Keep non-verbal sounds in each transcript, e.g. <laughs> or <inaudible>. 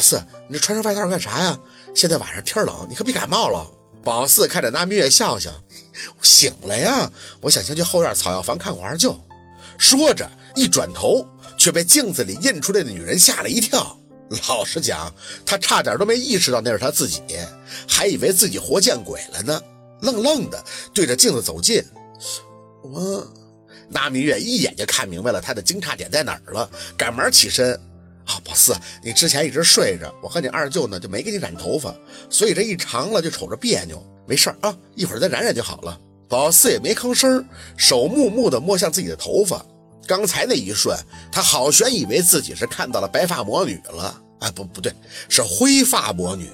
四，你这穿上外套干啥呀？现在晚上天冷，你可别感冒了。宝四看着那明月笑笑，醒了呀，我想先去后院草药房看会二舅。说着一转头，却被镜子里映出来的女人吓了一跳。老实讲，他差点都没意识到那是他自己，还以为自己活见鬼了呢。愣愣的对着镜子走近，我那明月一眼就看明白了他的惊诧点在哪儿了，赶忙起身。啊，宝四，你之前一直睡着，我和你二舅呢就没给你染头发，所以这一长了就瞅着别扭。没事啊，一会儿再染染就好了。宝四也没吭声，手木木的摸向自己的头发。刚才那一瞬，他好悬以为自己是看到了白发魔女了。啊，不，不对，是灰发魔女。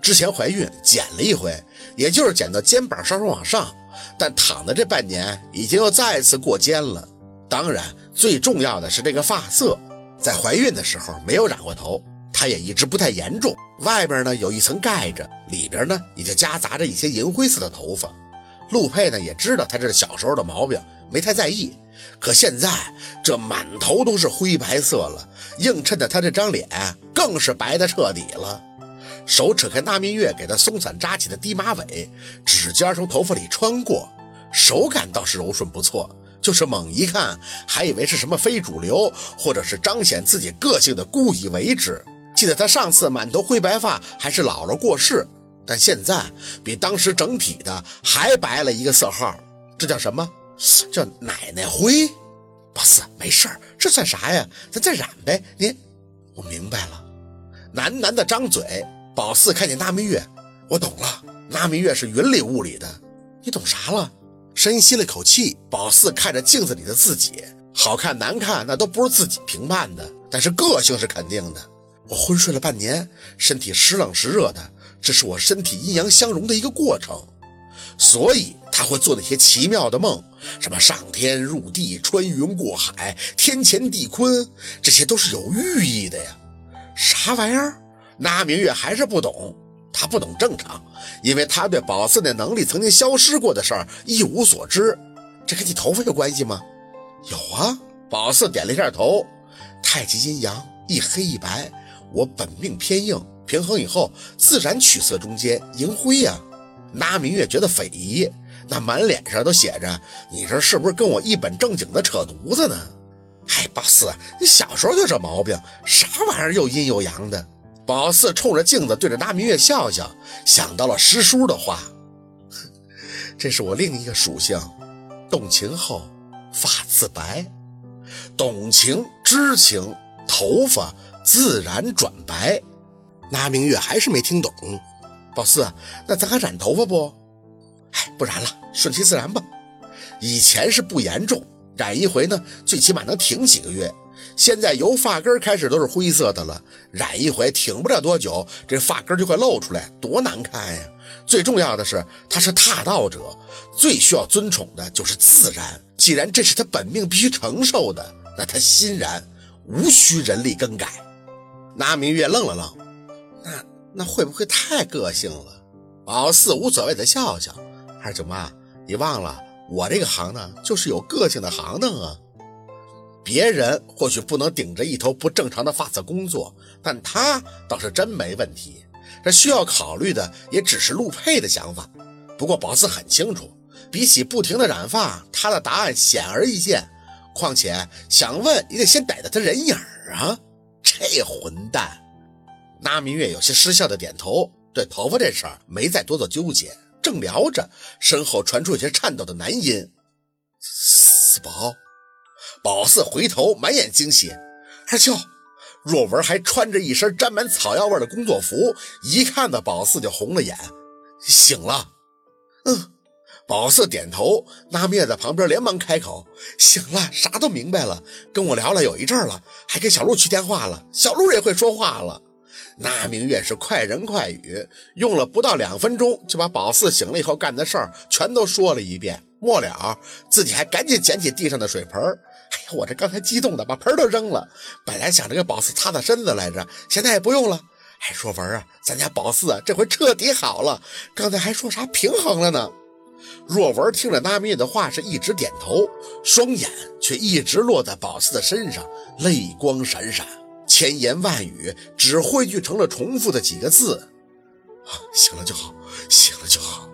之前怀孕剪了一回，也就是剪到肩膀稍稍往上，但躺的这半年已经又再次过肩了。当然，最重要的是这个发色。在怀孕的时候没有染过头，她也一直不太严重。外边呢有一层盖着，里边呢也就夹杂着一些银灰色的头发。陆佩呢也知道她这是小时候的毛病，没太在意。可现在这满头都是灰白色了，映衬的她这张脸更是白的彻底了。手扯开那明月给她松散扎起的低马尾，指尖从头发里穿过，手感倒是柔顺不错。就是猛一看，还以为是什么非主流，或者是彰显自己个性的故意为之。记得他上次满头灰白发还是姥姥过世，但现在比当时整体的还白了一个色号。这叫什么？叫奶奶灰。宝四，没事儿，这算啥呀？咱再染呗。你，我明白了。喃喃的张嘴。宝四看见那明月，我懂了。那明月是云里雾里的，你懂啥了？深吸了口气，宝四看着镜子里的自己，好看难看那都不是自己评判的，但是个性是肯定的。我昏睡了半年，身体时冷时热的，这是我身体阴阳相融的一个过程。所以他会做那些奇妙的梦，什么上天入地、穿云过海、天乾地坤，这些都是有寓意的呀。啥玩意儿？那明月还是不懂。他不懂正常，因为他对宝四那能力曾经消失过的事儿一无所知。这跟你头发有关系吗？有啊。宝四点了一下头。太极阴阳，一黑一白，我本命偏硬，平衡以后自然取色中间，银灰呀。那明月觉得匪夷，那满脸上都写着：“你这是不是跟我一本正经的扯犊子呢？”嗨，宝四，你小时候就这毛病，啥玩意儿又阴又阳的。宝四冲着镜子对着那明月笑笑，想到了师叔的话：“ <laughs> 这是我另一个属性，动情后发自白，懂情知情，头发自然转白。”那明月还是没听懂。宝四，那咱还染头发不？哎，不染了，顺其自然吧。以前是不严重，染一回呢，最起码能挺几个月。现在由发根开始都是灰色的了，染一回挺不了多久，这发根就会露出来，多难看呀！最重要的是，他是踏道者，最需要尊崇的就是自然。既然这是他本命必须承受的，那他欣然，无需人力更改。那明月愣了愣，那那会不会太个性了？宝四无所谓的笑笑，二舅妈，你忘了我这个行当就是有个性的行当啊。别人或许不能顶着一头不正常的发色工作，但他倒是真没问题。这需要考虑的也只是陆佩的想法。不过宝四很清楚，比起不停的染发，他的答案显而易见。况且想问也得先逮到他人影啊！这混蛋！那明月有些失笑的点头，对头发这事儿没再多做纠结。正聊着，身后传出有些颤抖的男音：“四宝。”宝四回头，满眼惊喜。二舅，若文还穿着一身沾满草药味的工作服，一看到宝四就红了眼。醒了，嗯。宝四点头，那灭在旁边连忙开口：“醒了，啥都明白了，跟我聊了有一阵了，还给小鹿去电话了。小鹿也会说话了。”那明月是快人快语，用了不到两分钟，就把宝四醒了以后干的事儿全都说了一遍。末了，自己还赶紧捡起地上的水盆哎呀，我这刚才激动的把盆都扔了。本来想着给宝四擦擦身子来着，现在也不用了。哎，若文啊，咱家宝四啊，这回彻底好了。刚才还说啥平衡了呢？若文听着那明月的话，是一直点头，双眼却一直落在宝四的身上，泪光闪闪。千言万语只汇聚成了重复的几个字：“醒了就好，醒了就好。”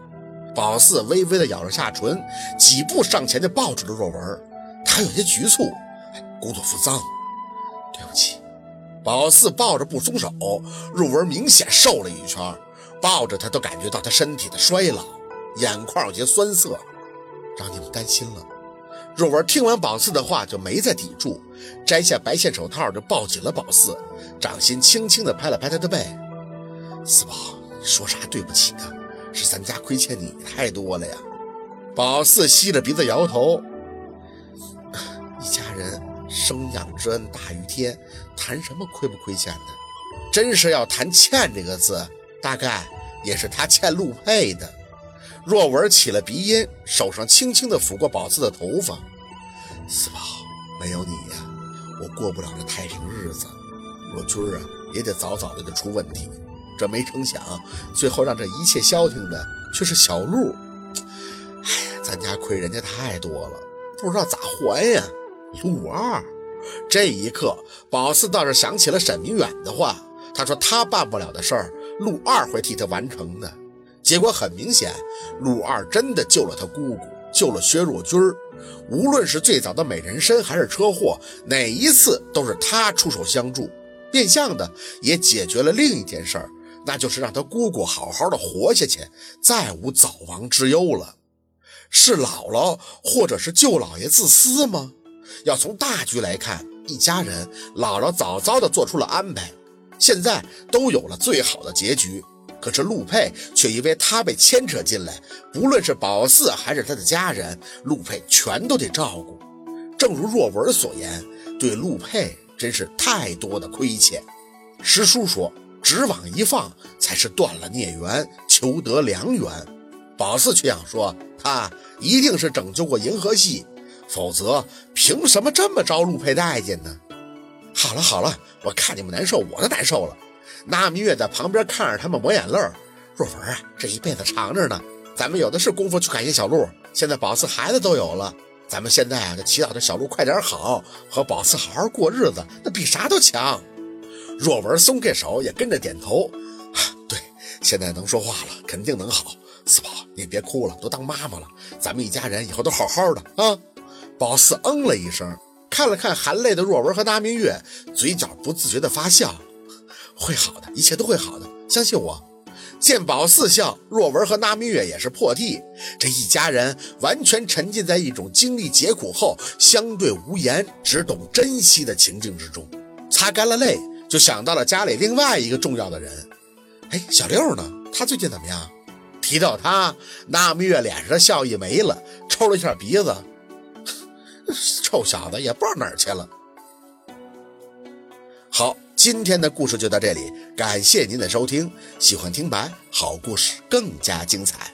宝四微微的咬着下唇，几步上前就抱住了若文，他有些局促，工作服脏，对不起。宝四抱着不松手，若文明显瘦了一圈，抱着他都感觉到他身体的衰老，眼眶有些酸涩，让你们担心了。若文听完宝四的话，就没再抵住，摘下白线手套就抱紧了宝四，掌心轻轻地拍了拍他的背。四宝，说啥对不起啊？是咱家亏欠你太多了呀。宝四吸着鼻子摇头，生养之恩大于天，谈什么亏不亏欠的？真是要谈欠这个字，大概也是他欠陆佩的。若文起了鼻音，手上轻轻地抚过宝四的头发。四宝，没有你呀，我过不了这太平日子。若君儿啊，也得早早的就出问题。这没成想，最后让这一切消停的却是小陆。哎呀，咱家亏人家太多了，不知道咋还呀。陆二，这一刻，宝四倒是想起了沈明远的话，他说他办不了的事儿，陆二会替他完成的。结果很明显，陆二真的救了他姑姑，救了薛若君儿。无论是最早的美人参，还是车祸，哪一次都是他出手相助，变相的也解决了另一件事儿，那就是让他姑姑好好的活下去，再无早亡之忧了。是姥姥或者是舅老爷自私吗？要从大局来看，一家人，姥姥早早的做出了安排，现在都有了最好的结局。可是陆佩却因为他被牵扯进来，不论是宝四还是他的家人，陆佩全都得照顾。正如若文所言，对陆佩真是太多的亏欠。师叔说，只往一放才是断了孽缘，求得良缘。宝四却想说，他一定是拯救过银河系，否则凭什么这么招陆佩待见呢？好了好了，我看你们难受，我都难受了。那明月在旁边看着他们抹眼泪若文啊，这一辈子长着呢，咱们有的是功夫去感谢小鹿。现在宝四孩子都有了，咱们现在啊就祈祷着小鹿快点好，和宝四好好过日子，那比啥都强。若文松开手，也跟着点头。对，现在能说话了，肯定能好。四宝，你别哭了，都当妈妈了，咱们一家人以后都好好的啊。宝四嗯了一声，看了看含泪的若文和那明月，嘴角不自觉的发笑。会好的，一切都会好的，相信我。见宝四笑，若文和那明月也是破涕。这一家人完全沉浸在一种经历劫苦后相对无言、只懂珍惜的情境之中。擦干了泪，就想到了家里另外一个重要的人。哎，小六呢？他最近怎么样？提到他，那明月脸上的笑意没了，抽了一下鼻子。臭小子也不知道哪儿去了。好。今天的故事就到这里，感谢您的收听。喜欢听白好故事更加精彩。